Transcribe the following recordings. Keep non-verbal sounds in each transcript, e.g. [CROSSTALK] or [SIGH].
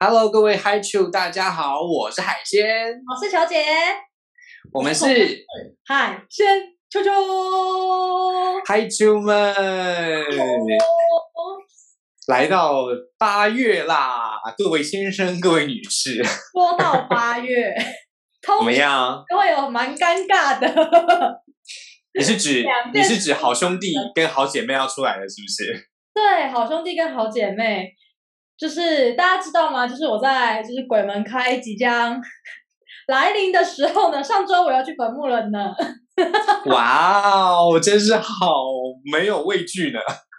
Hello，各位嗨球，大家好，我是海鲜，我是球姐，我们是海鲜球球嗨球们，来到八月啦，各位先生，各位女士，说到八月，[LAUGHS] 怎么样？都会有蛮尴尬的。[LAUGHS] 你是指你是指好兄弟跟好姐妹要出来了，是不是？对，好兄弟跟好姐妹，就是大家知道吗？就是我在就是鬼门开即将 [LAUGHS] 来临的时候呢，上周我要去坟墓了呢。[LAUGHS] 哇哦，真是好没有畏惧呢。[LAUGHS]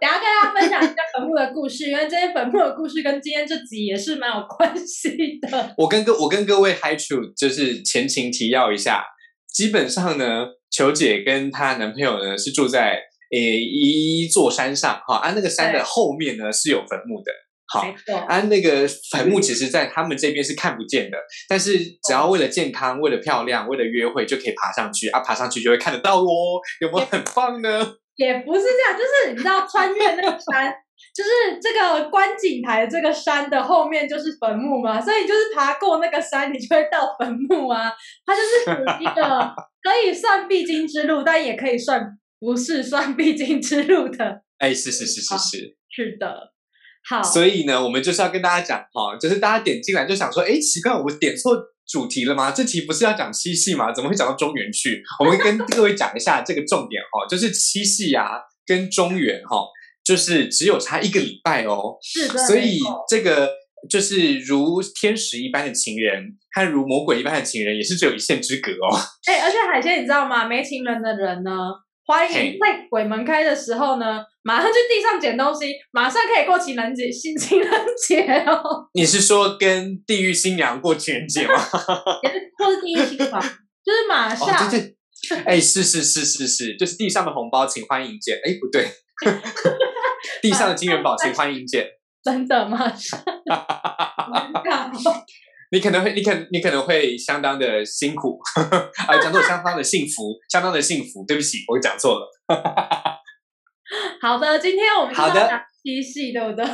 等下跟大家分享一下坟墓的故事，因为这些坟墓的故事跟今天这集也是蛮有关系的。我跟各我跟各位 Hi True 就是前情提要一下，基本上呢，球姐跟她男朋友呢是住在。诶，一座山上哈，啊，那个山的后面呢是有坟墓的，好，啊，那个坟墓其实在他们这边是看不见的，但是只要为了健康、为了漂亮、为了约会，就可以爬上去啊，爬上去就会看得到哦，有没有很棒呢？[LAUGHS] 也不是这样，就是你知道，穿越那个山，就是这个观景台这个山的后面就是坟墓嘛，所以就是爬过那个山，你就会到坟墓啊，它就是属于一个可以算必经之路，但也可以算。不是算必经之路的，哎，是是是是是，是的，好，所以呢，我们就是要跟大家讲哈，就是大家点进来就想说，哎，奇怪，我点错主题了吗？这题不是要讲七夕吗？怎么会讲到中原去？我们跟各位讲一下这个重点哦，就是七夕啊，跟中原哈，就是只有差一个礼拜哦，是的，所以这个就是如天使一般的情人，和如魔鬼一般的情人，也是只有一线之隔哦。哎，而且海鲜，你知道吗？没情人的人呢？欢迎在鬼门开的时候呢，马上去地上捡东西，马上可以过情人节、新情人节哦。你是说跟地狱新娘过情人节吗？[LAUGHS] 也是，或是地狱新娘，就是马上。对对，哎，是是是是是，就是地上的红包，请欢迎捡。哎，不对，[LAUGHS] 地上的金元宝，请欢迎捡。真的吗？[LAUGHS] 你可能会，你可你可能会相当的辛苦，啊，讲错相当的幸福，相当的幸福。对不起，我讲错了。[LAUGHS] 好的，今天我们好的七夕，对不对？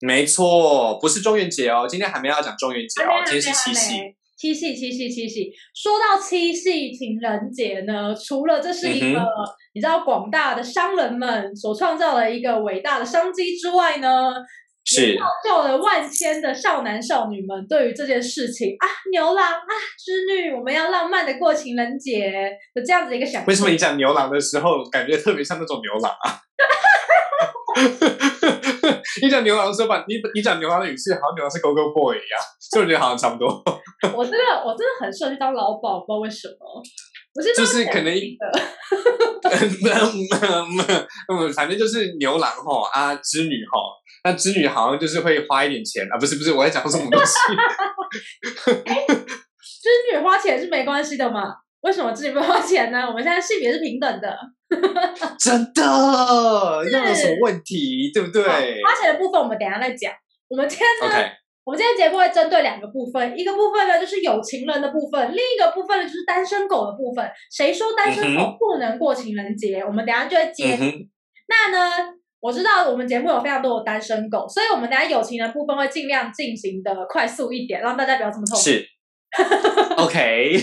[LAUGHS] 没错，不是中元节哦，今天还没要讲中元节哦，今天是七夕。七夕，七夕，七夕。说到七夕情人节呢，除了这是一个你知道广大的商人们所创造的一个伟大的商机之外呢？是造就了万千的少男少女们对于这件事情啊，牛郎啊，织女，我们要浪漫的过情人节的这样子一个想。为什么你讲牛郎的时候，感觉特别像那种牛郎啊？[LAUGHS] 你讲牛郎的时候吧，你你讲牛郎的语气，好像牛郎是 Go Go Boy 一样，所以我觉得好像差不多。我真的我真的很适合去当老鸨，不知道为什么。我是就是可能，[LAUGHS] 嗯，反正就是牛郎哈啊，织女哈。那织女好像就是会花一点钱啊，不是不是，我在讲什么东西？[LAUGHS] 织女花钱是没关系的嘛？为什么织女不花钱呢？我们现在性别是平等的，[LAUGHS] 真的，又有什么问题？对不对？花钱的部分我们等下再讲。我们今天呢，我们今天节目会针对两个部分，一个部分呢就是有情人的部分，另一个部分呢就是单身狗的部分。谁说单身狗不能过情人节？我们等下就会接。那呢？我知道我们节目有非常多的单身狗，所以我们等下友情的部分会尽量进行的快速一点，让大家不要这么痛苦。是，[LAUGHS] OK。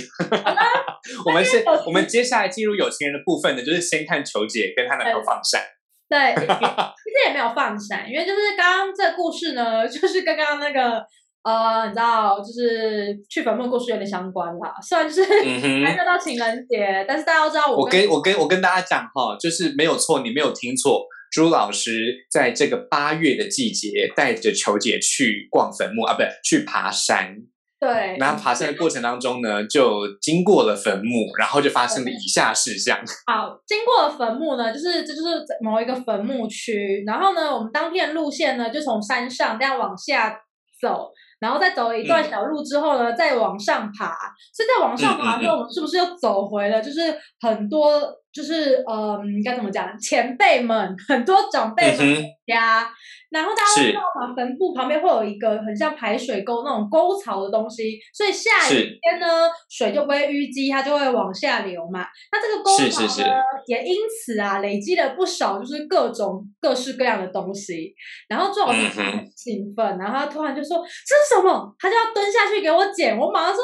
[LAUGHS] 我们是，我们接下来进入有情人的部分呢，就是先看球姐跟她男朋友放闪。对，其实也没有放闪，因为就是刚刚这故事呢，就是跟刚刚那个呃，你知道，就是去坟墓故事有点相关啦。虽然就是还没到情人节，但是大家都知道，我跟我跟我跟大家讲哈，就是没有错，你没有听错。朱老师在这个八月的季节，带着球姐去逛坟墓啊，不是去爬山。对。然后爬山的过程当中呢，就经过了坟墓，然后就发生了以下事项。[LAUGHS] 好，经过了坟墓呢，就是这就是某一个坟墓区。然后呢，我们当天路线呢，就从山上这样往下走，然后再走了一段小路之后呢，再往上爬。所以在往上爬之后，我们是不是又走回了？就是很多。就是嗯，该怎么讲？前辈们很多长辈们家，然后大家知道嘛？坟墓旁边会有一个很像排水沟那种沟槽的东西，所以下雨天呢，水就不会淤积，它就会往下流嘛。那这个沟槽呢，也因此啊，累积了不少就是各种各式各样的东西。然后朱老师很兴奋，然后他突然就说：“这是什么？”他就要蹲下去给我捡。我马上说：“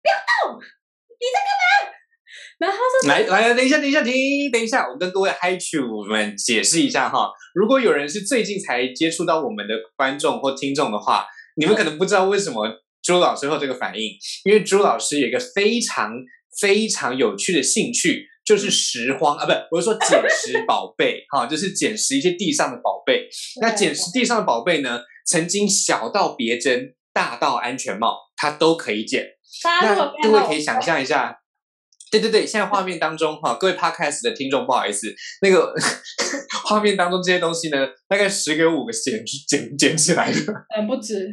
不要动，你在干嘛？”然 [LAUGHS] 后来来来，等一下，等一下，停，等一下，我跟各位 Hi Chu 们解释一下哈。如果有人是最近才接触到我们的观众或听众的话，你们可能不知道为什么朱老师会这个反应，因为朱老师有一个非常非常有趣的兴趣，就是拾荒啊，不，我是说捡拾宝贝哈，就是捡拾一些地上的宝贝。那捡拾地上的宝贝呢，曾经小到别针，大到安全帽，它都可以捡。那各位可以想象一下。对对对，现在画面当中哈，各位 Podcast 的听众，不好意思，那个 [LAUGHS] 画面当中这些东西呢，大概十个五个捡捡捡起来的，嗯，不止，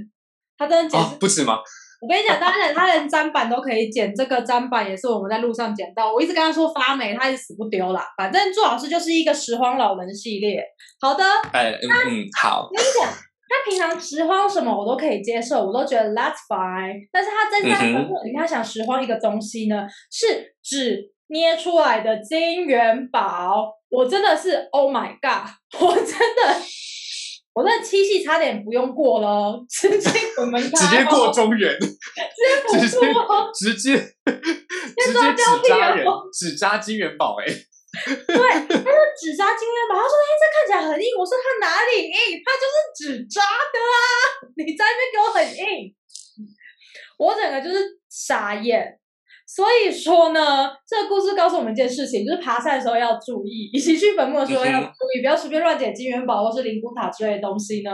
他真的捡不止吗？我跟你讲，当然他连砧板都可以捡，这个砧板也是我们在路上捡到，我一直跟他说发霉，他也死不丢啦。反正祝老师就是一个拾荒老人系列。好的，哎，嗯嗯，好。我跟你讲。他平常拾荒什么我都可以接受，我都觉得 that's fine。但是他真在坟墓里面想拾荒一个东西呢，是纸捏出来的金元宝，我真的是 oh my god！[LAUGHS] 我真的，我那七夕差点不用过了，直接 [LAUGHS] 我们直接过中原，直接直接直接直接纸扎人，纸扎金元宝哎。对，他说纸扎金元宝，他说哎，这看起来很硬。我说它哪里硬？它就是纸扎的啊！[LAUGHS] 你在那边给我很硬，我整个就是傻眼。所以说呢，这个故事告诉我们一件事情，就是爬山的时候要注意，以及去坟墓的时候要注意，不要随便乱捡金元宝或是灵骨塔之类的东西呢。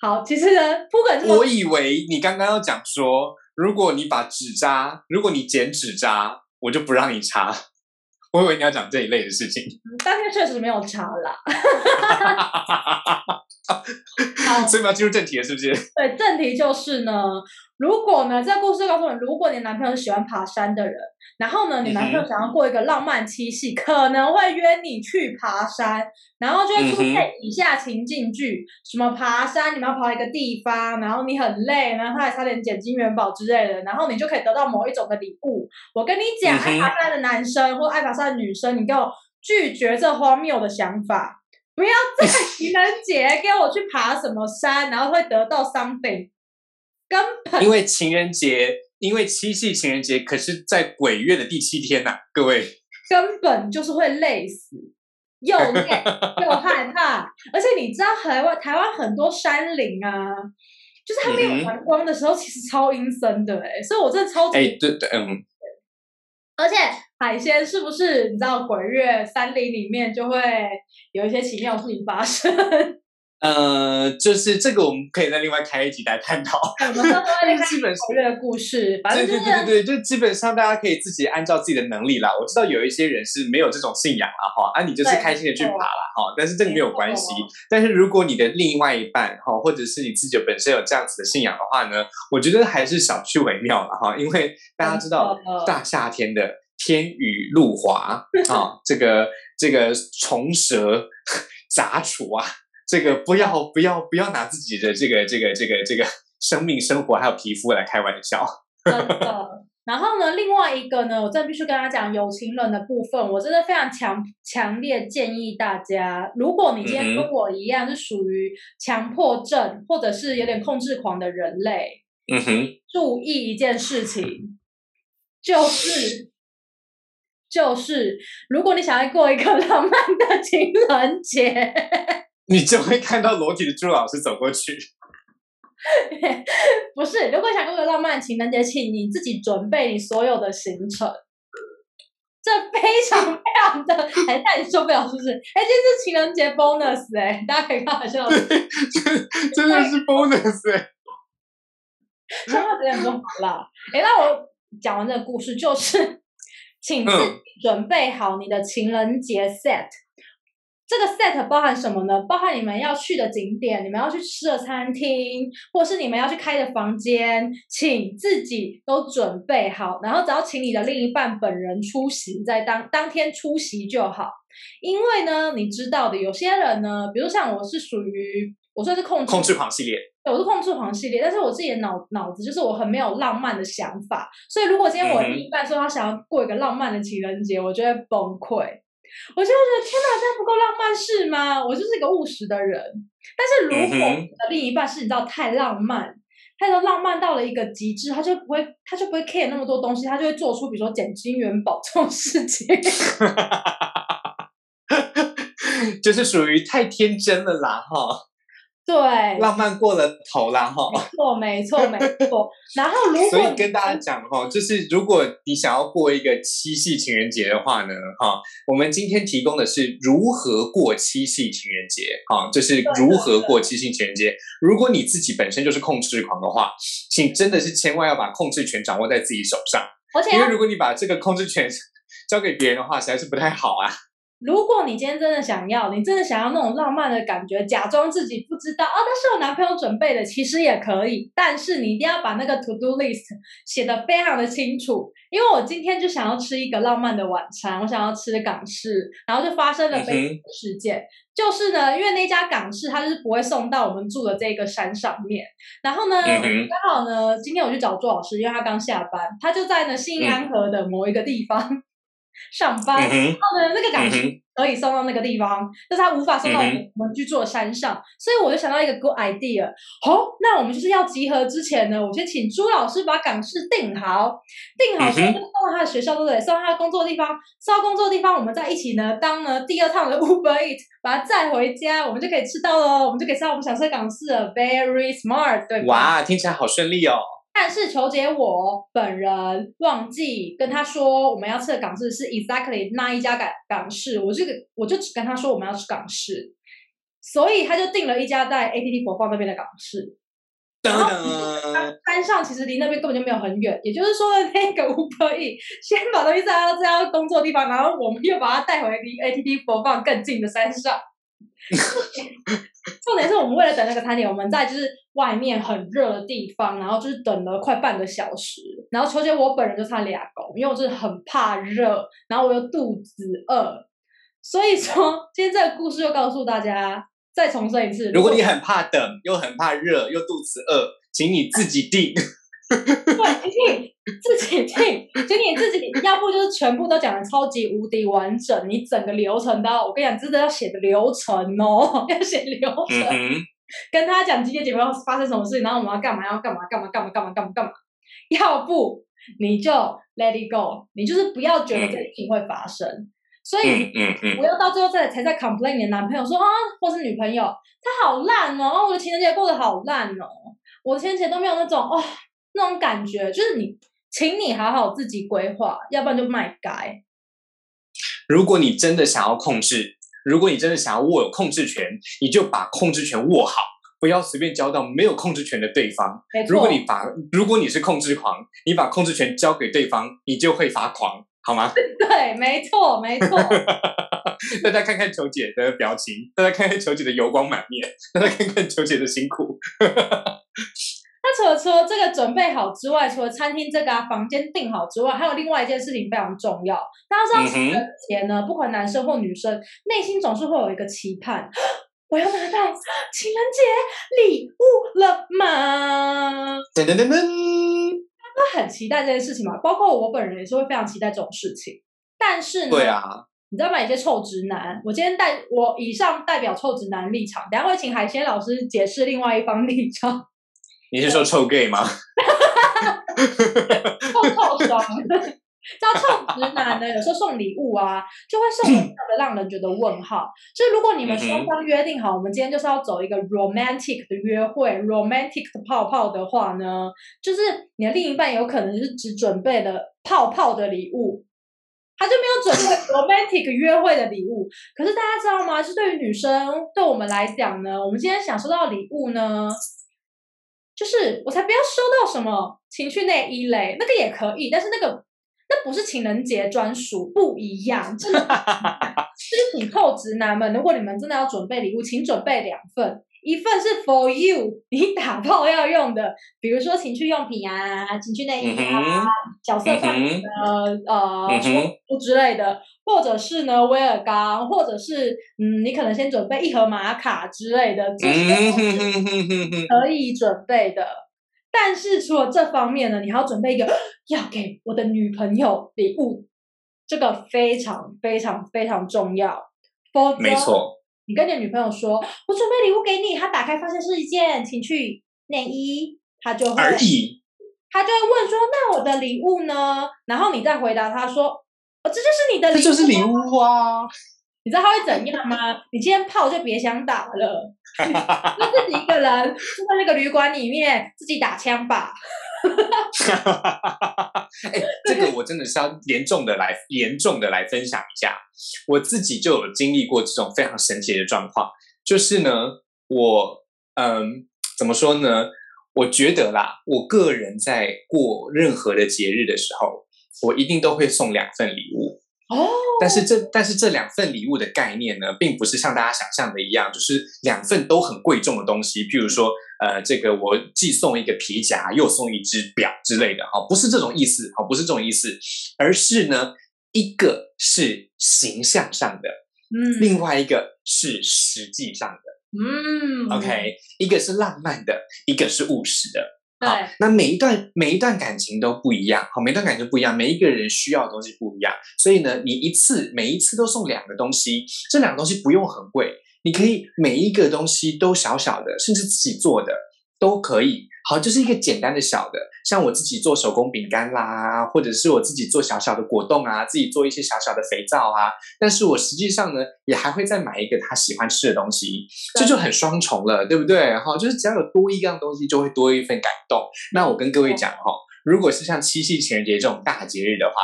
好，其实呢，不管我以为你刚刚要讲说，如果你把纸扎，如果你捡纸扎，我就不让你查。我以为你要讲这一类的事情，当天确实没有查啦。[LAUGHS] 所以我们要进入正题了，是不是？对，正题就是呢。如果呢，这个故事告诉你，如果你男朋友是喜欢爬山的人，然后呢，你男朋友想要过一个浪漫七夕，可能会约你去爬山，然后就会出现以下情境剧：什么爬山，你们要爬一个地方，然后你很累，然后他还差点捡金元宝之类的，然后你就可以得到某一种的礼物。我跟你讲，爱爬山的男生或爱爬山的女生，你给我拒绝这荒谬的想法，不要在情人节给我去爬什么山，然后会得到 something。根本。因为情人节，因为七夕情人节，可是在鬼月的第七天呐，各位。根本就是会累死，又 [LAUGHS] 累又害怕，而且你知道台湾台湾很多山林啊，就是它没有阳光的时候，其实超阴森的哎，所以我真的超级哎对对嗯，而且海鲜是不是你知道鬼月山林里面就会有一些奇妙事情发生？呃，就是这个，我们可以在另外开一集来探讨。基本上的故事，反正对对对对对，就基本上大家可以自己按照自己的能力啦。我知道有一些人是没有这种信仰啊，哈，啊，你就是开心的去爬啦，哈，但是这个没有关系。但是如果你的另外一半，哈，或者是你自己本身有这样子的信仰的话呢，我觉得还是少去为妙了，哈，因为大家知道大夏天的天雨路滑 [LAUGHS] 啊，这个这个虫蛇 [LAUGHS] 杂处啊。这个不要不要不要拿自己的这个这个这个这个生命生活还有皮肤来开玩笑。[LAUGHS] 真的。然后呢，另外一个呢，我真的必须跟他讲有情人的部分，我真的非常强强烈建议大家，如果你今天跟我一样是属于强迫症或者是有点控制狂的人类，嗯哼，注意一件事情，就是就是如果你想要过一个 [LAUGHS] 浪漫的情人节。你就会看到裸体的朱老师走过去。[LAUGHS] 不是，如果想过个浪漫情人节，请你自己准备你所有的行程。这非常非常的，哎，但你受不了是不是？哎，这是情人节 bonus 哎，大家可以开玩笑。真的是 bonus 哎。说话有点多了。哎，那我讲完这个故事，就是请自己准备好你的情人节 set。这个 set 包含什么呢？包含你们要去的景点，你们要去吃的餐厅，或是你们要去开的房间，请自己都准备好，然后只要请你的另一半本人出席，在当当天出席就好。因为呢，你知道的，有些人呢，比如像我是属于我算是控制控制狂系列，对，我是控制狂系列，但是我自己的脑脑子就是我很没有浪漫的想法，所以如果今天我另一半说他想要过一个浪漫的情人节，我就会崩溃。我就觉得天哪，这样不够浪漫是吗？我就是一个务实的人。但是如果我的另一半是你知道太浪漫，他的浪漫到了一个极致，他就不会，他就不会 care 那么多东西，他就会做出比如说捡金元宝这种事情。[LAUGHS] 就是属于太天真了啦，哈。对，浪漫过了头了哈。没错，没错，没错。[LAUGHS] 然后，如果所以跟大家讲哈，就是如果你想要过一个七夕情人节的话呢，哈，我们今天提供的是如何过七夕情人节，哈，就是如何过七夕情人节。如果你自己本身就是控制狂的话，请真的是千万要把控制权掌握在自己手上，而且因为如果你把这个控制权 [LAUGHS] 交给别人的话，实在是不太好啊。如果你今天真的想要，你真的想要那种浪漫的感觉，假装自己不知道哦，那是我男朋友准备的，其实也可以。但是你一定要把那个 to do list 写的非常的清楚，因为我今天就想要吃一个浪漫的晚餐，我想要吃港式，然后就发生了悲事件，就是呢，因为那家港式它就是不会送到我们住的这个山上面，然后呢，刚好呢，今天我去找朱老师，因为他刚下班，他就在呢新安河的某一个地方。上班，然后呢，那个感情可以送到那个地方，但是他无法送到我们居住的山上，所以我就想到一个 good idea。好，那我们就是要集合之前呢，我先请朱老师把港式定好，定好之后送到他的学校，对不对？送到他的工作地方，送到工作地方，我们再一起呢，当呢第二趟的 [LAUGHS] Uber Eat，把他载回家，我们就可以吃到喽，我们就可以吃到我们想吃的港式了，very smart，对吧？哇，听起来好顺利哦。但是求解我本人忘记跟他说我们要吃的港式是 exactly 那一家港港式，我这个我就只跟他说我们要吃港式，所以他就订了一家在 ATT 播放那边的港式。然后山上其实离那边根本就没有很远，也就是说那个乌可以先把东西带到这家工作地方，然后我们又把它带回离 ATT 播放更近的山上。[LAUGHS] 重点是我们为了等那个餐点，我们在就是外面很热的地方，然后就是等了快半个小时。然后秋姐我本人就差俩狗，因为我真的很怕热，然后我又肚子饿，所以说今天这个故事又告诉大家，再重申一次：如果你很怕等，又很怕热，又肚子饿，请你自己定。[LAUGHS] 对，你自己 [LAUGHS] 听，就你自己，要不就是全部都讲的超级无敌完整，你整个流程都要，我跟你讲，真的要写的流程哦，[LAUGHS] 要写流程，跟他讲今天节目要发生什么事情，然后我们要干嘛，要干嘛，干嘛，干嘛，干嘛，干嘛，干嘛，要不你就 let it go，你就是不要觉得这事情会发生，所以我要到最后再才在 complain 你的男朋友说啊，或是女朋友，他好烂哦，我的情人节过得好烂哦，我的情人节都没有那种哦。那种感觉就是你，请你好好自己规划，要不然就卖改。如果你真的想要控制，如果你真的想要握有控制权，你就把控制权握好，不要随便交到没有控制权的对方。如果你把，如果你是控制狂，你把控制权交给对方，你就会发狂，好吗？[LAUGHS] 对，没错，没错。[LAUGHS] 大家看看球姐的表情，大家看看球姐的油光满面，大家看看球姐的辛苦。那除了说这个准备好之外，除了餐厅这个房间订好之外，还有另外一件事情非常重要。大家知道情人节呢，不管男生或女生，内心总是会有一个期盼：[GASPS] 我要拿到情人节礼物了吗？噔噔噔噔，大家很期待这件事情嘛？包括我本人也是会非常期待这种事情。但是呢，对啊，你知道吗？有些臭直男，我今天代我以上代表臭直男立场，等下会请海鲜老师解释另外一方立场。你是说臭 gay 吗？[LAUGHS] 臭臭爽，[LAUGHS] 叫臭直男呢？[LAUGHS] 有时候送礼物啊，就会送的让人觉得问号。所以如果你们双方约定好，我们今天就是要走一个 romantic 的约会，romantic 的泡泡的话呢，就是你的另一半有可能是只准备了泡泡的礼物，他就没有准备 romantic 约会的礼物。可是大家知道吗？是对于女生，对我们来讲呢，我们今天想收到礼物呢？就是我才不要收到什么情趣内衣嘞，那个也可以，但是那个那不是情人节专属，不一样，真的。就是紧扣直男们，如果你们真的要准备礼物，请准备两份。一份是 for you，[LAUGHS] 你打炮要用的，比如说情趣用品啊、情趣内衣啊、角色扮演的呃书之类的，或者是呢威尔刚，或者是嗯，你可能先准备一盒玛卡之类的，这些可以准备的。但是除了这方面呢，你还要准备一个 [GASPS] 要给我的女朋友礼物，这个非常非常非常重要。没错。你跟你女朋友说，我准备礼物给你，她打开发现是一件情趣内衣，她就会，她就会问说，那我的礼物呢？然后你再回答她说，哦，这就是你的，这就是礼物啊！你知道他会怎样吗？你今天炮就别想打了，[LAUGHS] 就自己一个人住在那个旅馆里面，自己打枪吧。[LAUGHS] 哎，这个我真的是要严重的来严重的来分享一下，我自己就有经历过这种非常神奇的状况，就是呢，我嗯，怎么说呢？我觉得啦，我个人在过任何的节日的时候，我一定都会送两份礼物。哦，但是这但是这两份礼物的概念呢，并不是像大家想象的一样，就是两份都很贵重的东西，譬如说，呃，这个我既送一个皮夹，又送一只表之类的，哈，不是这种意思，哈，不是这种意思，而是呢，一个是形象上的，嗯，另外一个是实际上的，嗯，OK，一个是浪漫的，一个是务实的。对，那每一段每一段感情都不一样，好，每段感情不一样，每一个人需要的东西不一样，所以呢，你一次每一次都送两个东西，这两个东西不用很贵，你可以每一个东西都小小的，甚至自己做的都可以。好，就是一个简单的小的，像我自己做手工饼干啦，或者是我自己做小小的果冻啊，自己做一些小小的肥皂啊。但是我实际上呢，也还会再买一个他喜欢吃的东西，这就很双重了，对不对？哈，就是只要有多一样东西，就会多一份感动。那我跟各位讲哈，如果是像七夕情人节这种大节日的话，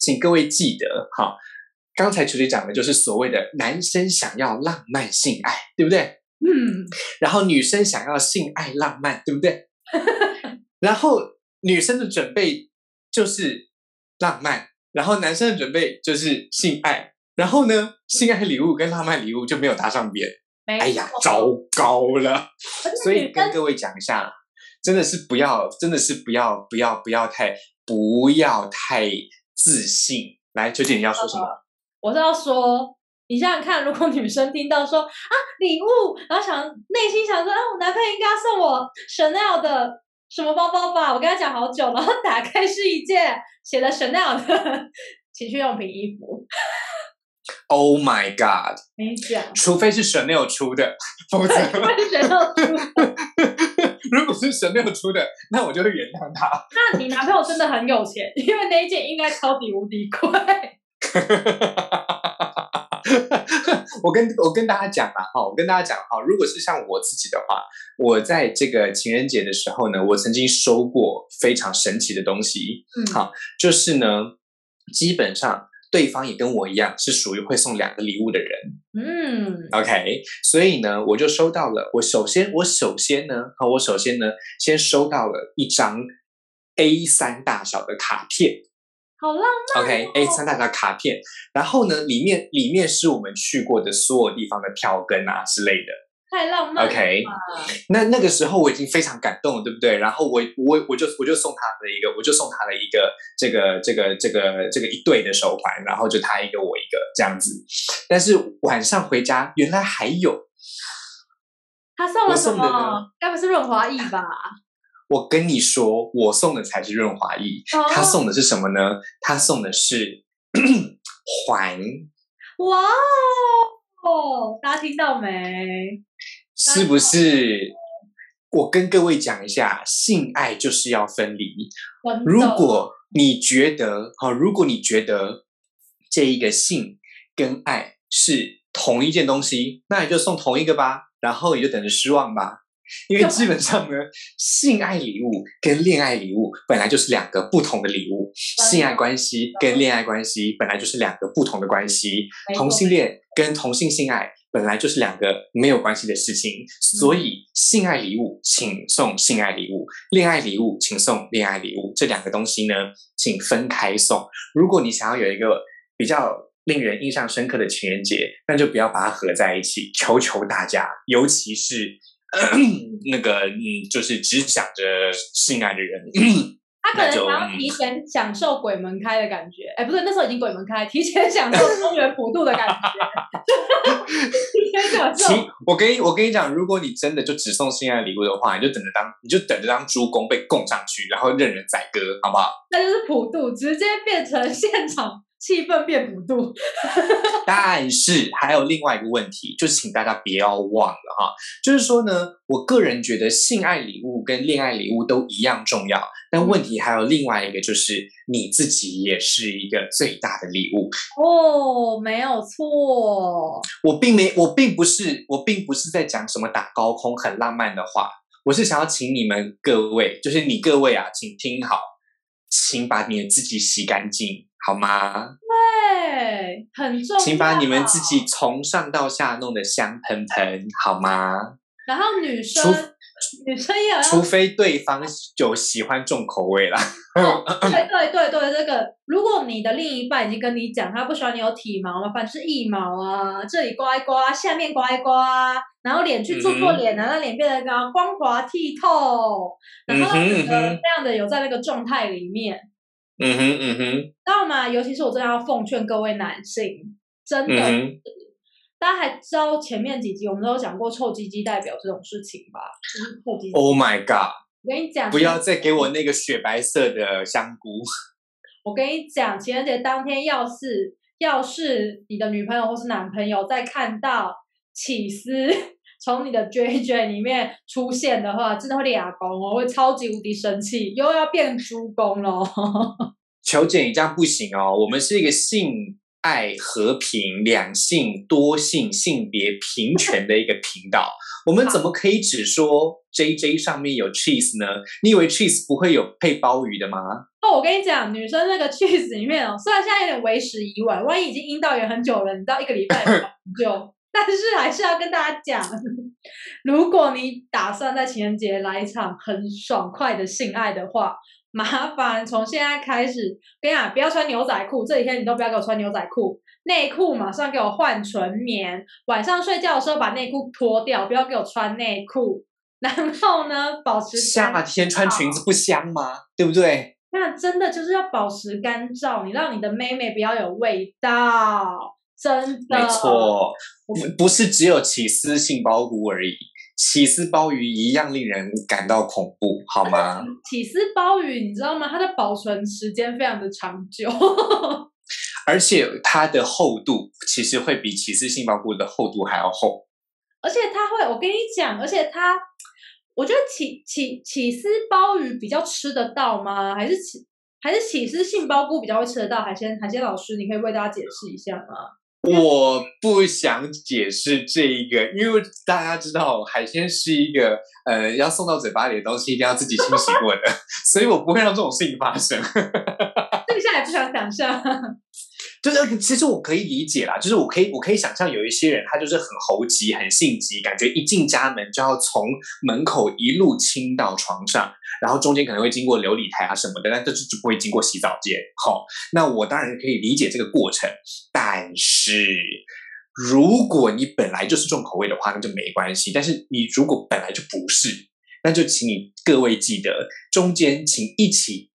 请各位记得哈，刚才球姐讲的就是所谓的男生想要浪漫性爱，对不对？嗯，然后女生想要性爱浪漫，对不对？[LAUGHS] 然后女生的准备就是浪漫，然后男生的准备就是性爱，然后呢，性爱礼物跟浪漫礼物就没有搭上边。哎呀，糟糕了！所以跟各位讲一下，真的是不要，真的是不要，不要，不要太，不要太自信。来，秋姐你要说什么？我是要说，你想想看，如果女生听到说啊礼物，然后想内心想说，啊我男朋友应该要送我 Chanel 的。什么包包吧？我跟他讲好久，然后打开是一件写了 Chanel 的 [LAUGHS] 情趣用品衣服。Oh my god！没讲，除非是 Chanel 出的，否则。如果是 Chanel 出的，那我就会原谅他。那你男朋友真的很有钱，因为那一件应该超级无敌贵。[LAUGHS] [LAUGHS] 我跟我跟大家讲吧，哈，我跟大家讲哈，如果是像我自己的话，我在这个情人节的时候呢，我曾经收过非常神奇的东西，嗯，好，就是呢，基本上对方也跟我一样是属于会送两个礼物的人，嗯，OK，所以呢，我就收到了，我首先我首先呢，好，我首先呢，先收到了一张 A 三大小的卡片。好浪漫。OK，哎三大张卡片，然后呢，里面里面是我们去过的所有地方的票根啊之类的。太浪漫。OK，那那个时候我已经非常感动了，对不对？然后我我我就我就送他的一个，我就送他的一个这个这个这个这个一对的手环，然后就他一个我一个这样子。但是晚上回家，原来还有。他送了什么？该不是润滑液吧？我跟你说，我送的才是润滑液，他送的是什么呢？他送的是 [CLEARS THROAT] 环。哇哦！大家听到没？是不是？我跟各位讲一下，性爱就是要分离。如果你觉得好，如果你觉得这一个性跟爱是同一件东西，那你就送同一个吧，然后你就等着失望吧。因为基本上呢，性爱礼物跟恋爱礼物本来就是两个不同的礼物，性爱关系跟恋爱关系本来就是两个不同的关系，同性恋跟同性性爱本来就是两个没有关系的事情，所以性爱礼物请送性爱礼物，恋爱礼物请送恋爱礼物，这两个东西呢，请分开送。如果你想要有一个比较令人印象深刻的情人节，那就不要把它合在一起。求求大家，尤其是 [CLEARS THROAT] 那个嗯，就是只想着性爱的人。他可能想要提前享受鬼门开的感觉，哎，不是，那时候已经鬼门开，提前享受中原普渡的感觉。[LAUGHS] 提前享受。我跟你我跟你讲，如果你真的就只送心爱礼物的话，你就等着当你就等着当猪公被供上去，然后任人宰割，好不好？那就是普渡，直接变成现场。气氛变不度，[LAUGHS] 但是还有另外一个问题，就是请大家不要忘了哈，就是说呢，我个人觉得性爱礼物跟恋爱礼物都一样重要，但问题还有另外一个，就是你自己也是一个最大的礼物。哦，没有错，我并没，我并不是，我并不是在讲什么打高空很浪漫的话，我是想要请你们各位，就是你各位啊，请听好，请把你们自己洗干净。好吗？对，很重要。请把你们自己从上到下弄得香喷喷，好吗？然后女生，[LAUGHS] 女生也，除非对方就喜欢重口味啦。[LAUGHS] 对对对对，这个，如果你的另一半已经跟你讲，他不喜欢你有体毛嘛，反正是腋毛啊，这里刮一刮，下面刮一刮，然后脸去做做脸啊，让脸变得更光滑剔透，然后这样的有在那个状态里面。嗯哼嗯哼，知道吗？尤其是我真的要奉劝各位男性，真的，大家还知道前面几集我们都有讲过臭鸡鸡代表这种事情吧？臭鸡鸡。Oh my god！我跟你讲，不要再给我那个雪白色的香菇。我跟你讲，情人节当天，要是要是你的女朋友或是男朋友在看到起司从你的卷卷里面出现的话，真的会俩公哦，会超级无敌生气，又要变猪公了。[LAUGHS] 求姐，你这样不行哦，我们是一个性爱和平、两性多性、性别平权的一个频道，我们怎么可以只说 JJ 上面有 cheese 呢？你以为 cheese 不会有配鲍鱼的吗？哦，我跟你讲，女生那个 cheese 里面哦，虽然现在有点为时已晚，万一已经阴道炎很久了，你知道一个礼拜就。但是还是要跟大家讲，如果你打算在情人节来一场很爽快的性爱的话，麻烦从现在开始，跟你讲，不要穿牛仔裤，这几天你都不要给我穿牛仔裤，内裤马上给我换纯棉，晚上睡觉的时候把内裤脱掉，不要给我穿内裤，然后呢，保持夏天穿裙子不香吗？对不对？那真的就是要保持干燥，你让你的妹妹不要有味道。真的，没错，不是只有起司杏鲍菇而已，起司鲍鱼一样令人感到恐怖，好吗？起司鲍鱼，你知道吗？它的保存时间非常的长久，[LAUGHS] 而且它的厚度其实会比起司杏鲍菇的厚度还要厚。而且它会，我跟你讲，而且它，我觉得起起起司鲍鱼比较吃得到吗？还是起还是起司杏鲍菇比较会吃得到？海鲜海鲜老师，你可以为大家解释一下吗？我不想解释这一个，因为大家知道海鲜是一个呃要送到嘴巴里的东西，一定要自己清洗过的，[LAUGHS] 所以我不会让这种事情发生。[LAUGHS] 这个现在也不想想象。就是其实我可以理解啦，就是我可以我可以想象有一些人他就是很猴急很性急，感觉一进家门就要从门口一路亲到床上，然后中间可能会经过琉璃台啊什么的，但这就不会经过洗澡间。好，那我当然可以理解这个过程，但是如果你本来就是重口味的话，那就没关系。但是你如果本来就不是，那就请你各位记得，中间请一起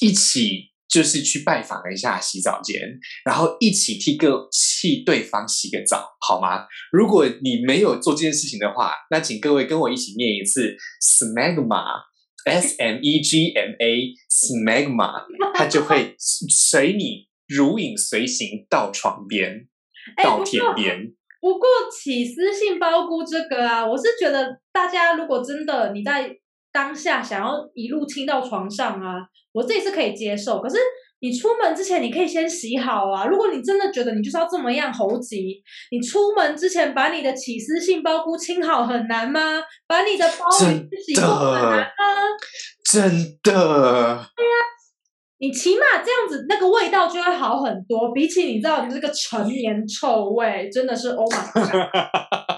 一起。就是去拜访一下洗澡间，然后一起替个替对方洗个澡，好吗？如果你没有做这件事情的话，那请各位跟我一起念一次 smegma，s m e g m a smegma，[LAUGHS] 它就会随你如影随形到床边，到天边。不过起司杏鲍菇这个啊，我是觉得大家如果真的你在。当下想要一路亲到床上啊，我自己是可以接受。可是你出门之前，你可以先洗好啊。如果你真的觉得你就是要这么样猴急，你出门之前把你的起司杏鲍菇清好很难吗？把你的包洗过很难吗？真的。对呀，你起码这样子，那个味道就会好很多。比起你知道你这个陈年臭味，真的是 Oh my God。[LAUGHS]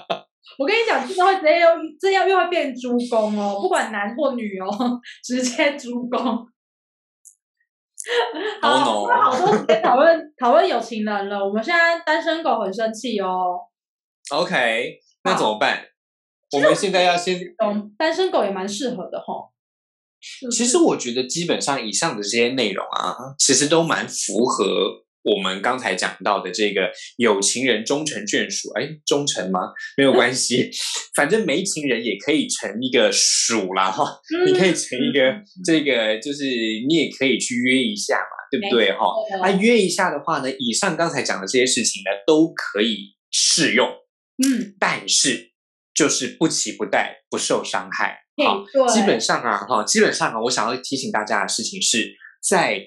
我跟你讲，真的会直接又这样又会变猪公哦，不管男或女哦，[LAUGHS] 直接猪公。[LAUGHS] 好，好多时间讨论讨论有情人了。我们现在单身狗很生气哦。OK，那怎么办？我们现在要先，单身狗也蛮适合的哈。其实我觉得基本上以上的这些内容啊，其实都蛮符合。我们刚才讲到的这个有情人终成眷属，哎，忠诚吗？没有关系，[LAUGHS] 反正没情人也可以成一个属啦哈。你可以成一个这个，就是你也可以去约一下嘛，对不对哈？那约一下的话呢，以上刚才讲的这些事情呢，都可以适用。嗯，但是就是不期不待，不受伤害。好，基本上啊，哈，基本上啊，我想要提醒大家的事情是在。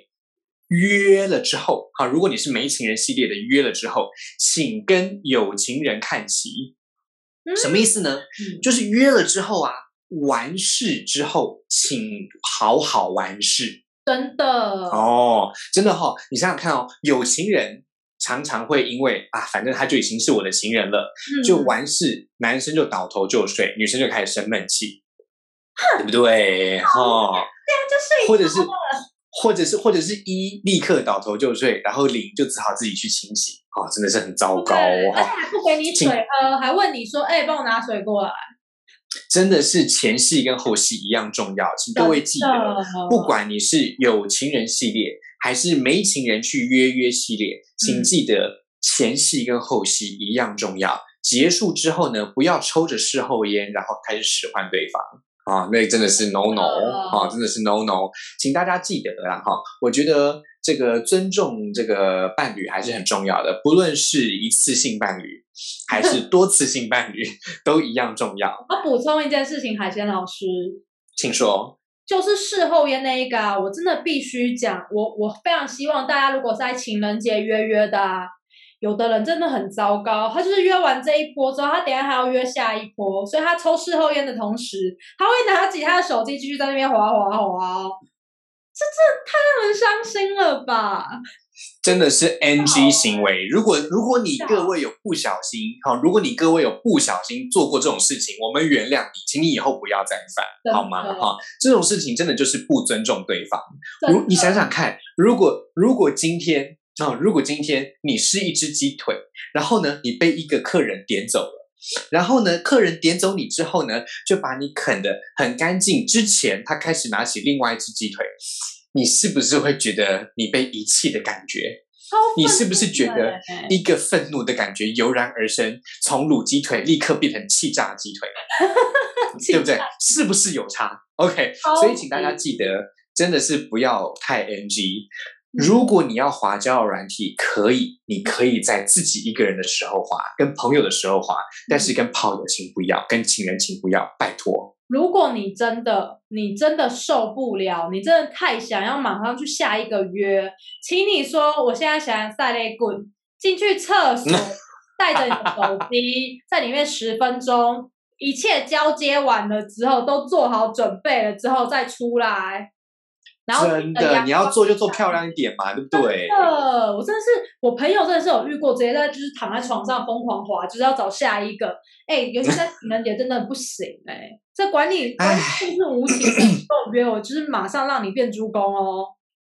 约了之后，哈，如果你是没情人系列的，约了之后，请跟有情人看齐。什么意思呢？就是约了之后啊，完事之后，请好好完事。真的哦，真的哈，你想想看哦，有情人常常会因为啊，反正他就已经是我的情人了，就完事，男生就倒头就睡，女生就开始生闷气，对不对？哈，对啊，就睡，或者是。或者是或者是一立刻倒头就睡，然后零就只好自己去清洗，啊，真的是很糟糕哦。而且还不给你水喝，还问你说：“哎，帮我拿水过来。”真的是前戏跟后戏一样重要，请各位记得，不管你是有情人系列还是没情人去约约系列，请记得前戏跟后戏一样重要。结束之后呢，不要抽着事后烟，然后开始使唤对方。啊，那真的是 no no 啊，真的是 no no，请大家记得啦哈。我觉得这个尊重这个伴侣还是很重要的，不论是一次性伴侣还是多次性伴侣，都一样重要。[LAUGHS] 我补充一件事情，海鲜老师，请说，就是事后烟那一个，我真的必须讲，我我非常希望大家如果在情人节约约的。有的人真的很糟糕，他就是约完这一波之后，他等下还要约下一波，所以他抽事后烟的同时，他会拿起他的手机继续在那边滑滑滑，这这太让人伤心了吧？真的是 NG 行为。如果如果你各位有不小心，好，如果你各位有不小心做过这种事情，我们原谅你，请你以后不要再犯，好吗？哈，这种事情真的就是不尊重对方。如你想想看，如果如果今天。哦，如果今天你是一只鸡腿，然后呢，你被一个客人点走了，然后呢，客人点走你之后呢，就把你啃得很干净。之前他开始拿起另外一只鸡腿，你是不是会觉得你被遗弃的感觉？你是不是觉得一个愤怒的感觉油然而生，从卤鸡腿立刻变成气炸鸡腿，[LAUGHS] 对不对？是不是有差？OK，所以请大家记得，真的是不要太 NG。如果你要滑交友软体，可以，你可以在自己一个人的时候滑，跟朋友的时候滑，但是跟炮友请不要，跟情人请不要，拜托。如果你真的，你真的受不了，你真的太想要马上去下一个约，请你说，我现在想赛雷滚进去厕所，[LAUGHS] 带着你的手机，在里面十分钟，一切交接完了之后，都做好准备了之后再出来。真的，你要做就做漂亮一点嘛，对不对？真的，我真的是，我朋友真的是有遇过，直接在就是躺在床上疯狂滑，就是要找下一个。哎，尤其在情人节真的不行哎，这管理管理是无情的，不约我就是马上让你变猪公哦。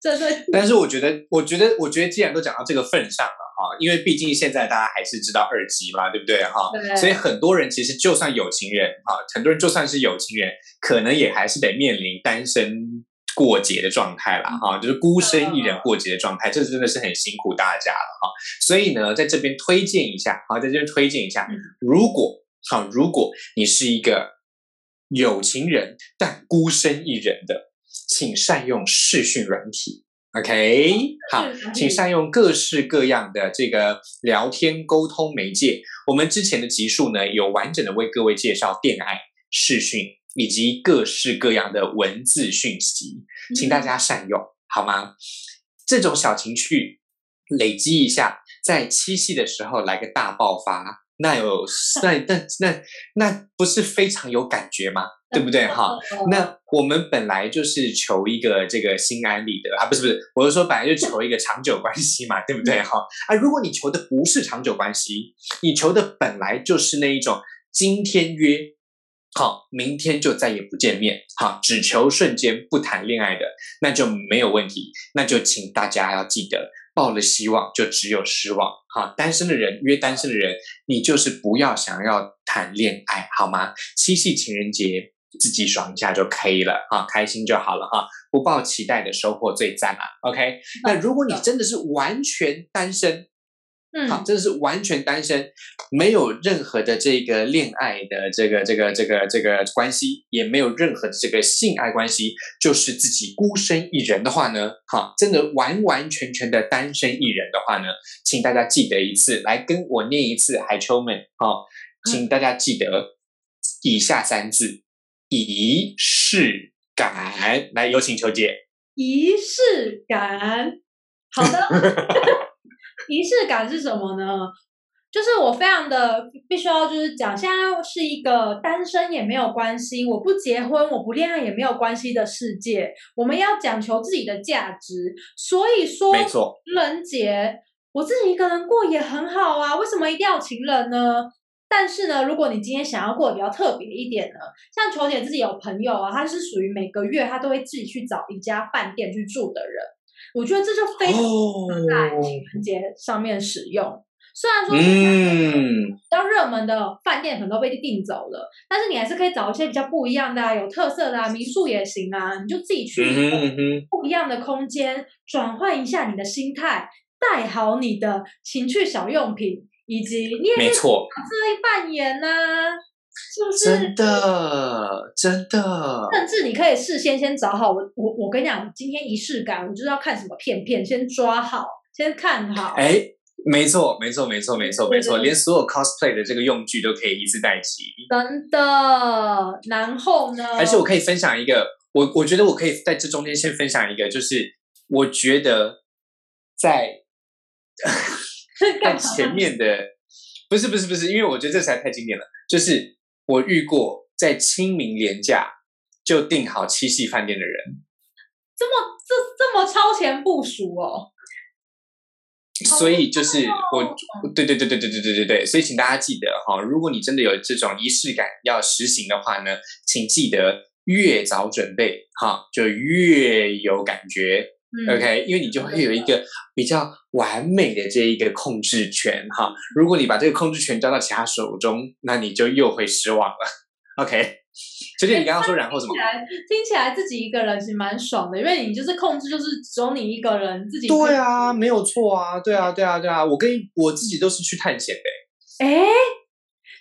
这是。但是我觉得，我觉得，我觉得，既然都讲到这个份上了哈，因为毕竟现在大家还是知道二级嘛，对不对哈？所以很多人其实就算有情人哈，很多人就算是有情人，可能也还是得面临单身。过节的状态了哈，就是孤身一人过节的状态，这真的是很辛苦大家了哈。所以呢，在这边推荐一下，好，在这边推荐一下，如果好，如果你是一个有情人但孤身一人的，请善用视讯软体，OK，好，请善用各式各样的这个聊天沟通媒介。我们之前的集数呢，有完整的为各位介绍电爱视讯。以及各式各样的文字讯息，请大家善用好吗？这种小情绪累积一下，在七夕的时候来个大爆发，那有那那那那不是非常有感觉吗？对不对？哈，[LAUGHS] 那我们本来就是求一个这个心安理得啊，不是不是，我是说本来就求一个长久关系嘛，对不对？哈啊，如果你求的不是长久关系，你求的本来就是那一种今天约。好，明天就再也不见面，好，只求瞬间不谈恋爱的，那就没有问题。那就请大家要记得，抱了希望就只有失望。哈，单身的人约单身的人，你就是不要想要谈恋爱，好吗？七夕情人节自己爽一下就可以了，哈，开心就好了，哈，不抱期待的收获最赞嘛。OK，那如果你真的是完全单身。好，真的是完全单身，没有任何的这个恋爱的这个这个这个这个关系，也没有任何的这个性爱关系，就是自己孤身一人的话呢，好，真的完完全全的单身一人的话呢，请大家记得一次，来跟我念一次，海秋们，好，请大家记得以下三字：仪式感。来，有请秋姐。仪式感，好的。仪式感是什么呢？就是我非常的必须要就是讲，现在是一个单身也没有关系，我不结婚我不恋爱也没有关系的世界。我们要讲求自己的价值，所以说，没错，情人节我自己一个人过也很好啊。为什么一定要情人呢？但是呢，如果你今天想要过得比较特别一点呢，像球姐自己有朋友啊，她是属于每个月她都会自己去找一家饭店去住的人。我觉得这就非常在情人节上面使用。虽然说嗯，比较热门的饭店可能都被订走了，但是你还是可以找一些比较不一样的、啊、有特色的啊，民宿也行啊。你就自己去不一样的空间，转换一下你的心态，带好你的情趣小用品，以及你也可以角色扮演呐。是不是真的？真的，甚至你可以事先先找好我我我跟你讲，今天仪式感，我就是要看什么片片，先抓好，先看好。哎，没错，没错，没错，没错，没错，连所有 cosplay 的这个用具都可以一次带齐。真的，然后呢？而且我可以分享一个，我我觉得我可以在这中间先分享一个，就是我觉得在在前面的，不是不是不是，因为我觉得这实在太经典了，就是。我遇过在清明廉假就订好七夕饭店的人，这么这这么超前部署哦。所以就是我，对对对对对对对对对，所以请大家记得哈，如果你真的有这种仪式感要实行的话呢，请记得越早准备哈，就越有感觉。OK，因为你就会有一个比较完美的这一个控制权哈。如果你把这个控制权交到其他手中，那你就又会失望了。OK，就是，你刚刚说然后什么？听起来自己一个人其实蛮爽的，因为你就是控制，就是只有你一个人自己。对啊，没有错啊，对啊，对啊，对啊，我跟我自己都是去探险的。哎，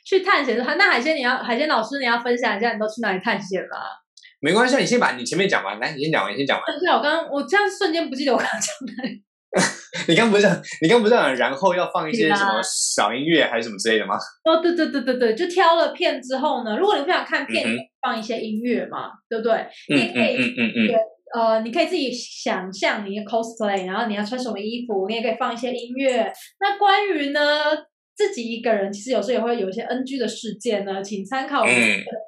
去探险的话，那海鲜你要海鲜老师你要分享一下，你都去哪里探险了？没关系，你先把你前面讲完，来，你先讲完，你先讲完。对，我刚刚我这样瞬间不记得我刚刚讲的。[LAUGHS] 你刚不是你刚不是讲，然后要放一些什么 [LAUGHS] 小音乐还是什么之类的吗？哦，对对对对对，就挑了片之后呢，如果你不想看片，放一些音乐嘛，对不对？你也可以，嗯嗯嗯，呃，你可以自己想象你的 cosplay，然后你要穿什么衣服，你也可以放一些音乐。那关于呢？自己一个人，其实有时候也会有一些 NG 的事件呢，请参考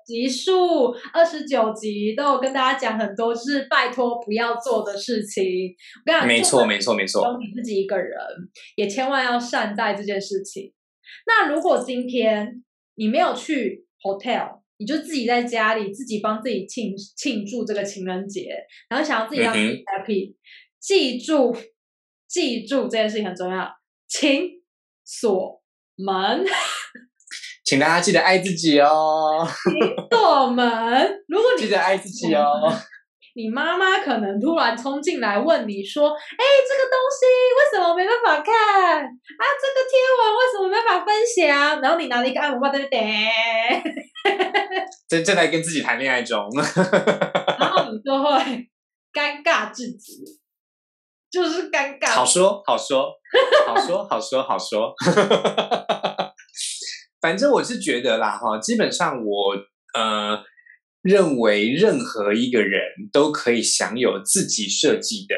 集数二十九集，都有跟大家讲很多，就是拜托不要做的事情。我跟你讲，没错，没错，没错。你自己一个人，也千万要善待这件事情。那如果今天你没有去 hotel，你就自己在家里自己帮自己庆庆祝这个情人节，然后想要自己让自己 happy，记住，记住这件事情很重要，请锁。门，请大家记得爱自己哦。锁门，如果你记得爱自己哦。你妈妈可能突然冲进来问你说：“哎，这个东西为什么没办法看啊？这个贴文为什么没办法分享？”然后你拿了一个按摩棒在那点，[LAUGHS] 正正在跟自己谈恋爱中，[LAUGHS] 然后你就会尴尬至极。就是尴尬，好说好说，好说好说好说。反正我是觉得啦，哈，基本上我呃认为任何一个人都可以享有自己设计的，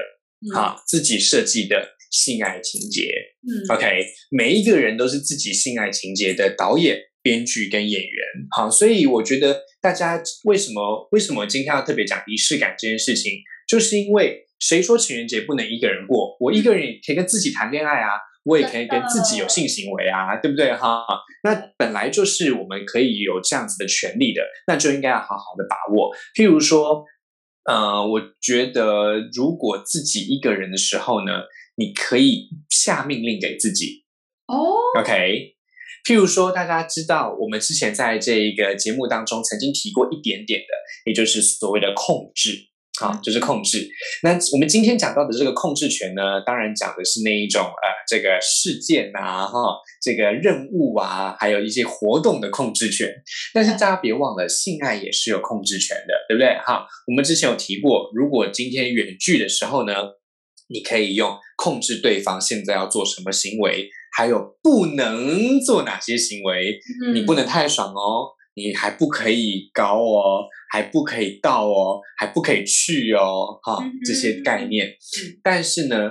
哈，自己设计的性爱情节。嗯，OK，每一个人都是自己性爱情节的导演、编剧跟演员。好，所以我觉得大家为什么为什么今天要特别讲仪式感这件事情，就是因为。谁说情人节不能一个人过？我一个人也可以跟自己谈恋爱啊！我也可以跟自己有性行为啊，对不对哈？那本来就是我们可以有这样子的权利的，那就应该要好好的把握。譬如说，呃，我觉得如果自己一个人的时候呢，你可以下命令给自己哦，OK。譬如说，大家知道我们之前在这一个节目当中曾经提过一点点的，也就是所谓的控制，好，就是控制。那我们今天讲到的这个控制权呢，当然讲的是那一种呃，这个事件啊，哈，这个任务啊，还有一些活动的控制权。但是大家别忘了，性爱也是有控制权的，对不对？哈，我们之前有提过，如果今天远距的时候呢，你可以用控制对方现在要做什么行为。还有不能做哪些行为？你不能太爽哦，你还不可以高哦，还不可以到哦，还不可以去哦，哈，这些概念。但是呢，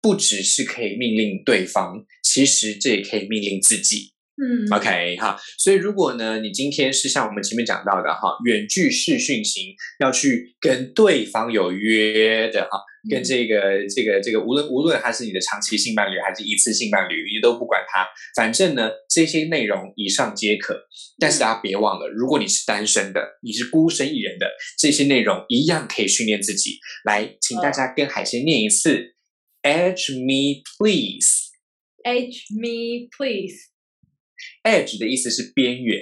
不只是可以命令对方，其实这也可以命令自己。嗯，OK 哈，所以如果呢，你今天是像我们前面讲到的哈，远距视讯型要去跟对方有约的哈，跟这个这个这个，无论无论他是你的长期性伴侣还是一次性伴侣，你都不管他，反正呢，这些内容以上皆可。但是大家别忘了，如果你是单身的，你是孤身一人的，这些内容一样可以训练自己。来，请大家跟海鲜念一次，Edge me please，Edge me please。Edge 的意思是边缘，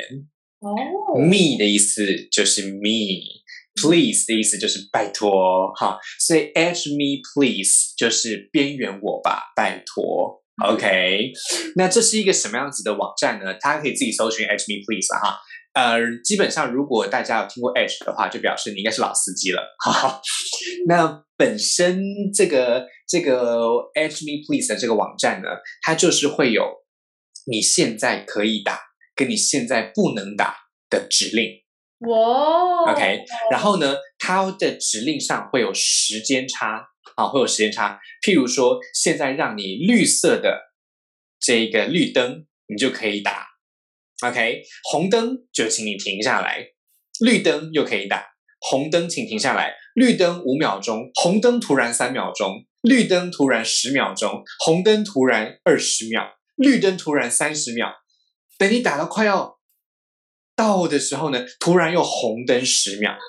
哦，Me 的意思就是 Me，Please 的意思就是拜托，哈，所以 Edge me please 就是边缘我吧，拜托，OK，那这是一个什么样子的网站呢？大家可以自己搜寻 Edge me please 哈，呃，基本上如果大家有听过 Edge 的话，就表示你应该是老司机了，哈，那本身这个这个 Edge me please 的这个网站呢，它就是会有。你现在可以打，跟你现在不能打的指令，哇，OK，然后呢，它的指令上会有时间差，啊，会有时间差。譬如说，现在让你绿色的这个绿灯，你就可以打，OK，红灯就请你停下来，绿灯又可以打，红灯请停下来，绿灯五秒钟，红灯突然三秒钟，绿灯突然十秒钟，红灯突然二十秒。绿灯突然三十秒，等你打到快要到的时候呢，突然又红灯十秒。[LAUGHS]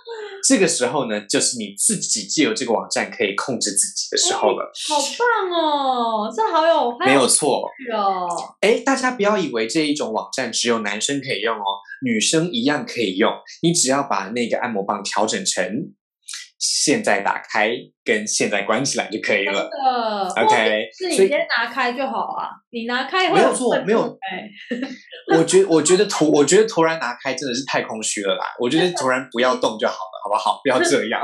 这个时候呢，就是你自己借由这个网站可以控制自己的时候了。好棒哦，这好有没有错哦。哎，大家不要以为这一种网站只有男生可以用哦，女生一样可以用。你只要把那个按摩棒调整成。现在打开跟现在关起来就可以了。OK，是你先拿开就好啊。你拿开没有错，没有。我觉我觉得突我觉得突然拿开真的是太空虚了啦。我觉得突然不要动就好了，好不好？不要这样。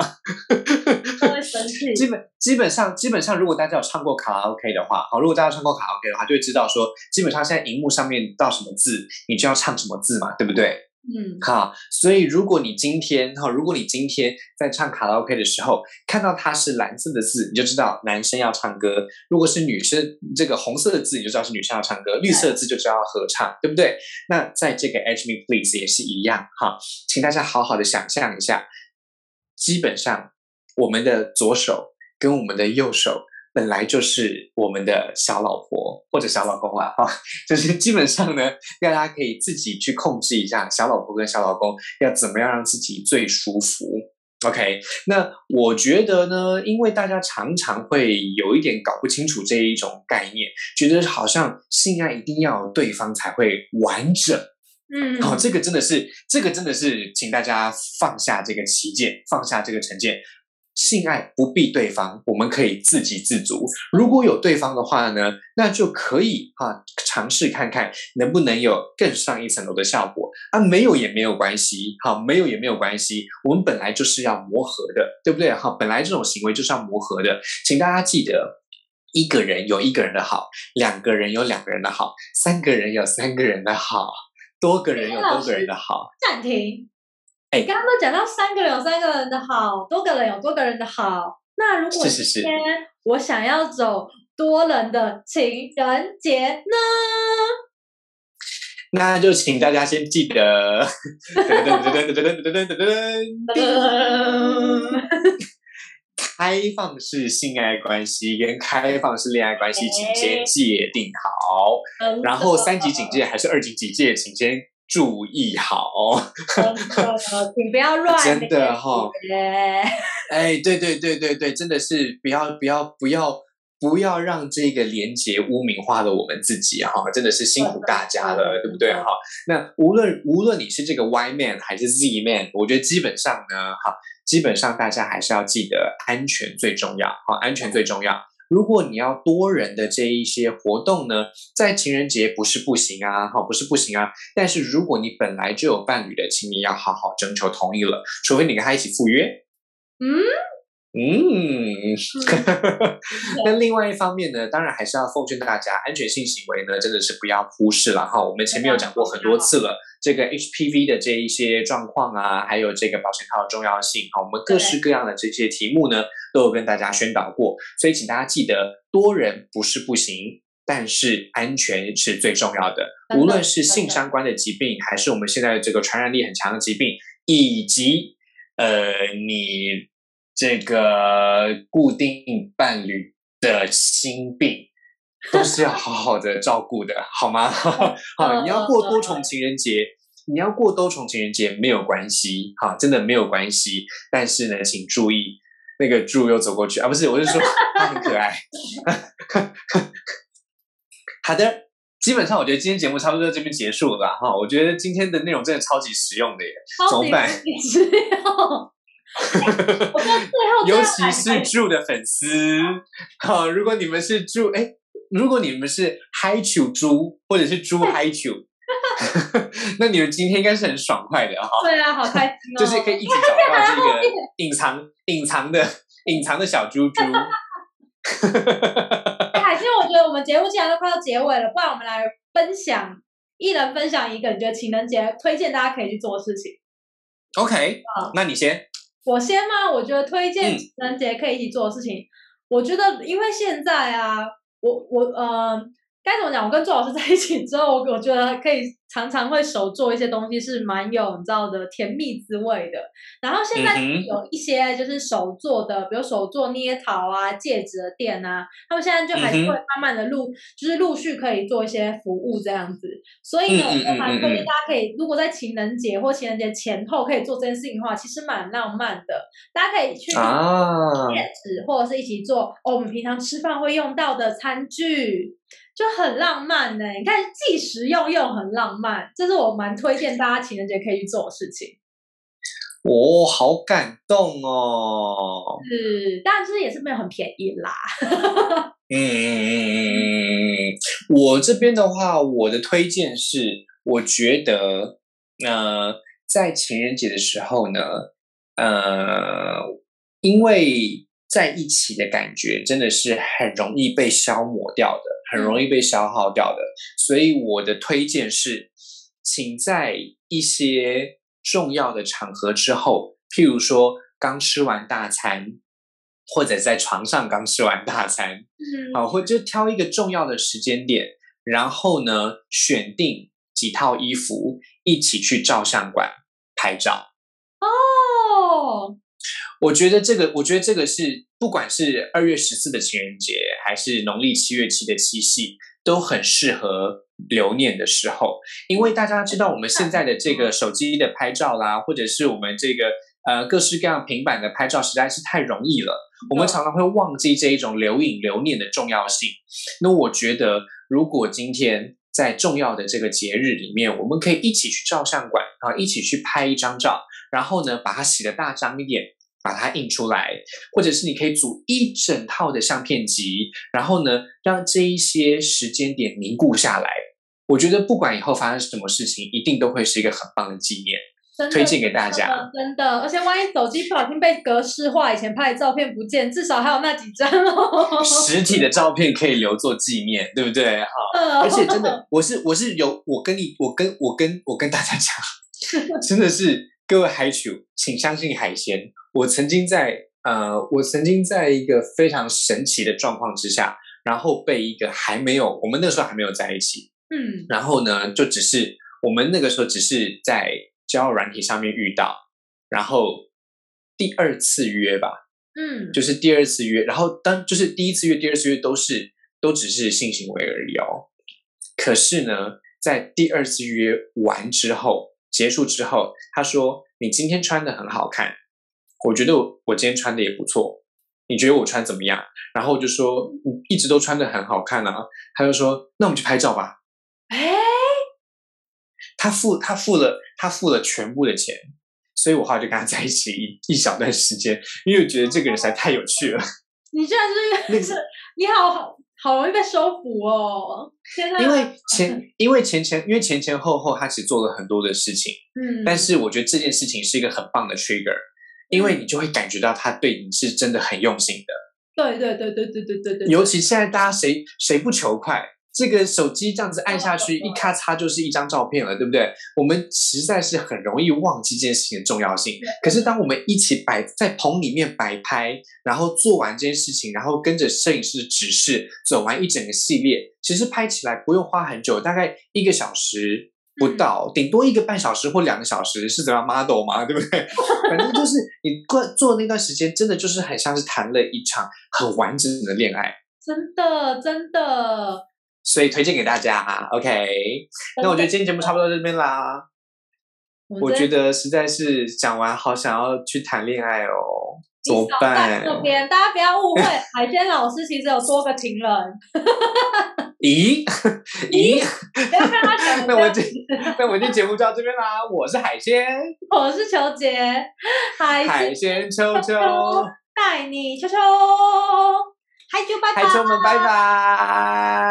会生气。[LAUGHS] 基本基本上基本上，如果大家有唱过卡拉 OK 的话，好，如果大家唱过卡拉 OK 的话，就会知道说，基本上现在荧幕上面到什么字，你就要唱什么字嘛，对不对？嗯，好，所以如果你今天哈，如果你今天在唱卡拉 OK 的时候，看到它是蓝色的字，你就知道男生要唱歌；如果是女生，这个红色的字，你就知道是女生要唱歌；绿色的字就知道要合唱，对不对？那在这个 Edge Me Please 也是一样哈，请大家好好的想象一下，基本上我们的左手跟我们的右手。本来就是我们的小老婆或者小老公了哈，就是基本上呢，大家可以自己去控制一下小老婆跟小老公要怎么样让自己最舒服。OK，那我觉得呢，因为大家常常会有一点搞不清楚这一种概念，觉得好像性爱一定要对方才会完整。嗯，好，这个真的是，这个真的是，请大家放下这个旗舰，放下这个成见。性爱不必对方，我们可以自给自足。如果有对方的话呢，那就可以哈尝试看看能不能有更上一层楼的效果啊。没有也没有关系，哈，没有也没有关系。我们本来就是要磨合的，对不对？哈，本来这种行为就是要磨合的。请大家记得，一个人有一个人的好，两个人有两个人的好，三个人有三个人的好，多个人有多个人的好。暂停。哎，刚刚都讲到三个人有、三个人的好，多个人有多个人的好。那如果今天我想要走多人的情人节呢？那就请大家先记得，[LAUGHS] 噔噔噔噔噔噔噔噔噔噔噔，[LAUGHS] 开放式性爱关系跟开放式恋爱关系，请先界定好。然后三级警戒还是二级警戒，请先。注意好。[LAUGHS] 请不要乱。真的哈。哎，对对对对对，真的是不要不要不要。不要让这个连接污名化了我们自己哈，真的是辛苦大家了，对不对哈？那无论无论你是这个 Y man 还是 Z man，我觉得基本上呢，哈，基本上大家还是要记得安全最重要，哈，安全最重要。如果你要多人的这一些活动呢，在情人节不是不行啊，哈，不是不行啊。但是如果你本来就有伴侣的，请你要好好征求同意了，除非你跟他一起赴约，嗯。嗯，[LAUGHS] 那另外一方面呢，当然还是要奉劝大家，安全性行为呢，真的是不要忽视了哈。我们前面有讲过很多次了，这个 HPV 的这一些状况啊，还有这个保险套的重要性哈，我们各式各样的这些题目呢，都有跟大家宣导过。所以请大家记得，多人不是不行，但是安全是最重要的。无论是性相关的疾病，还是我们现在的这个传染力很强的疾病，以及呃你。这个固定伴侣的心病都是要好好的照顾的，好吗？[LAUGHS] 好，你要过多重情人节，你要过多重情人节没有关系，哈，真的没有关系。但是呢，请注意，那个猪又走过去啊，不是，我是说 [LAUGHS] 它很可爱。好的，基本上我觉得今天节目差不多在这边结束了哈。我觉得今天的内容真的超级实用的耶，怎么办？实用。尤其是猪的粉丝，好，如果你们是猪，哎，如果你们是嗨球猪，或者是猪嗨球，[LAUGHS] 那你们今天应该是很爽快的哈。对啊，好开心哦，[LAUGHS] 就是可以一直找到这个隐藏、隐藏的、隐藏的小猪猪。海 [LAUGHS] 星，我觉得我们节目既然都快要结尾了，不然我们来分享，一人分享一个你觉得情人节推荐大家可以去做的事情。OK，那你先。我先吗？我觉得推荐情人节可以一起做的事情，我觉得因为现在啊，我我呃。该怎么讲？我跟周老师在一起之后，我觉得可以常常会手做一些东西，是蛮有你知道的甜蜜滋味的。然后现在有一些就是手做的，比如手做捏陶啊、戒指的店啊，他们现在就还是会慢慢的陆，就是陆续可以做一些服务这样子。所以呢，我蛮推荐大家可以，如果在情人节或情人节前后可以做这件事情的话，其实蛮浪漫的。大家可以去戒指，或者是一起做哦，我们平常吃饭会用到的餐具。就很浪漫呢，你看既实用又很浪漫，这是我蛮推荐大家情人节可以去做的事情。哦，好感动哦！是，但是也是没有很便宜啦。嗯嗯嗯我这边的话，我的推荐是，我觉得，呃，在情人节的时候呢，呃，因为在一起的感觉真的是很容易被消磨掉的。很容易被消耗掉的，所以我的推荐是，请在一些重要的场合之后，譬如说刚吃完大餐，或者在床上刚吃完大餐，嗯，好，或就挑一个重要的时间点，然后呢，选定几套衣服，一起去照相馆拍照。哦。我觉得这个，我觉得这个是，不管是二月十四的情人节，还是农历七月七的七夕，都很适合留念的时候。因为大家知道，我们现在的这个手机的拍照啦，或者是我们这个呃各式各样平板的拍照，实在是太容易了。我们常常会忘记这一种留影留念的重要性。那我觉得，如果今天在重要的这个节日里面，我们可以一起去照相馆啊，一起去拍一张照，然后呢，把它洗的大张一点。把它印出来，或者是你可以组一整套的相片集，然后呢，让这一些时间点凝固下来。我觉得不管以后发生什么事情，一定都会是一个很棒的纪念，推荐给大家。真的，而且万一手机不小心被格式化，以前拍的照片不见，至少还有那几张哦。[LAUGHS] 实体的照片可以留作纪念，对不对？好，而且真的，[LAUGHS] 我是我是有我跟你，我跟我跟我跟大家讲，[LAUGHS] 真的是各位海主，请相信海鲜。我曾经在呃，我曾经在一个非常神奇的状况之下，然后被一个还没有我们那时候还没有在一起，嗯，然后呢，就只是我们那个时候只是在交友软体上面遇到，然后第二次约吧，嗯，就是第二次约，然后当就是第一次约、第二次约都是都只是性行为而已哦。可是呢，在第二次约完之后结束之后，他说：“你今天穿的很好看，我觉得我今天穿的也不错，你觉得我穿怎么样？”然后我就说：“你一直都穿的很好看啊。”他就说：“那我们去拍照吧。”哎，他付他付了他付了全部的钱，所以我后来就跟他在一起一一小段时间，因为我觉得这个人实在太有趣了。你居然是一个是你好好好容易被收服哦！因为前 [LAUGHS] 因为前前因为前前后后他其实做了很多的事情，嗯，但是我觉得这件事情是一个很棒的 trigger，因为你就会感觉到他对你是真的很用心的。对对对对对对对对，尤其现在大家谁谁不求快？这个手机这样子按下去，[LAUGHS] 一咔嚓就是一张照片了，对不对？我们实在是很容易忘记这件事情的重要性。可是当我们一起摆在棚里面摆拍，然后做完这件事情，然后跟着摄影师的指示走完一整个系列，其实拍起来不用花很久，大概一个小时不到，顶多一个半小时或两个小时，是怎样 model 嘛，对不对？[LAUGHS] 反正就是你过做那段时间，真的就是很像是谈了一场很完整的恋爱，真的真的。所以推荐给大家，OK。那我觉得今天节目差不多到这边啦。我觉得实在是讲完，好想要去谈恋爱哦，怎么办？这边大家不要误会，[LAUGHS] 海鲜老师其实有多个情人。咦咦？不要跟他讲。那我今那我今天节目就到这边啦。我是海鲜，我是球姐，海海鲜秋秋带你秋秋，海球拜拜，海球们拜拜。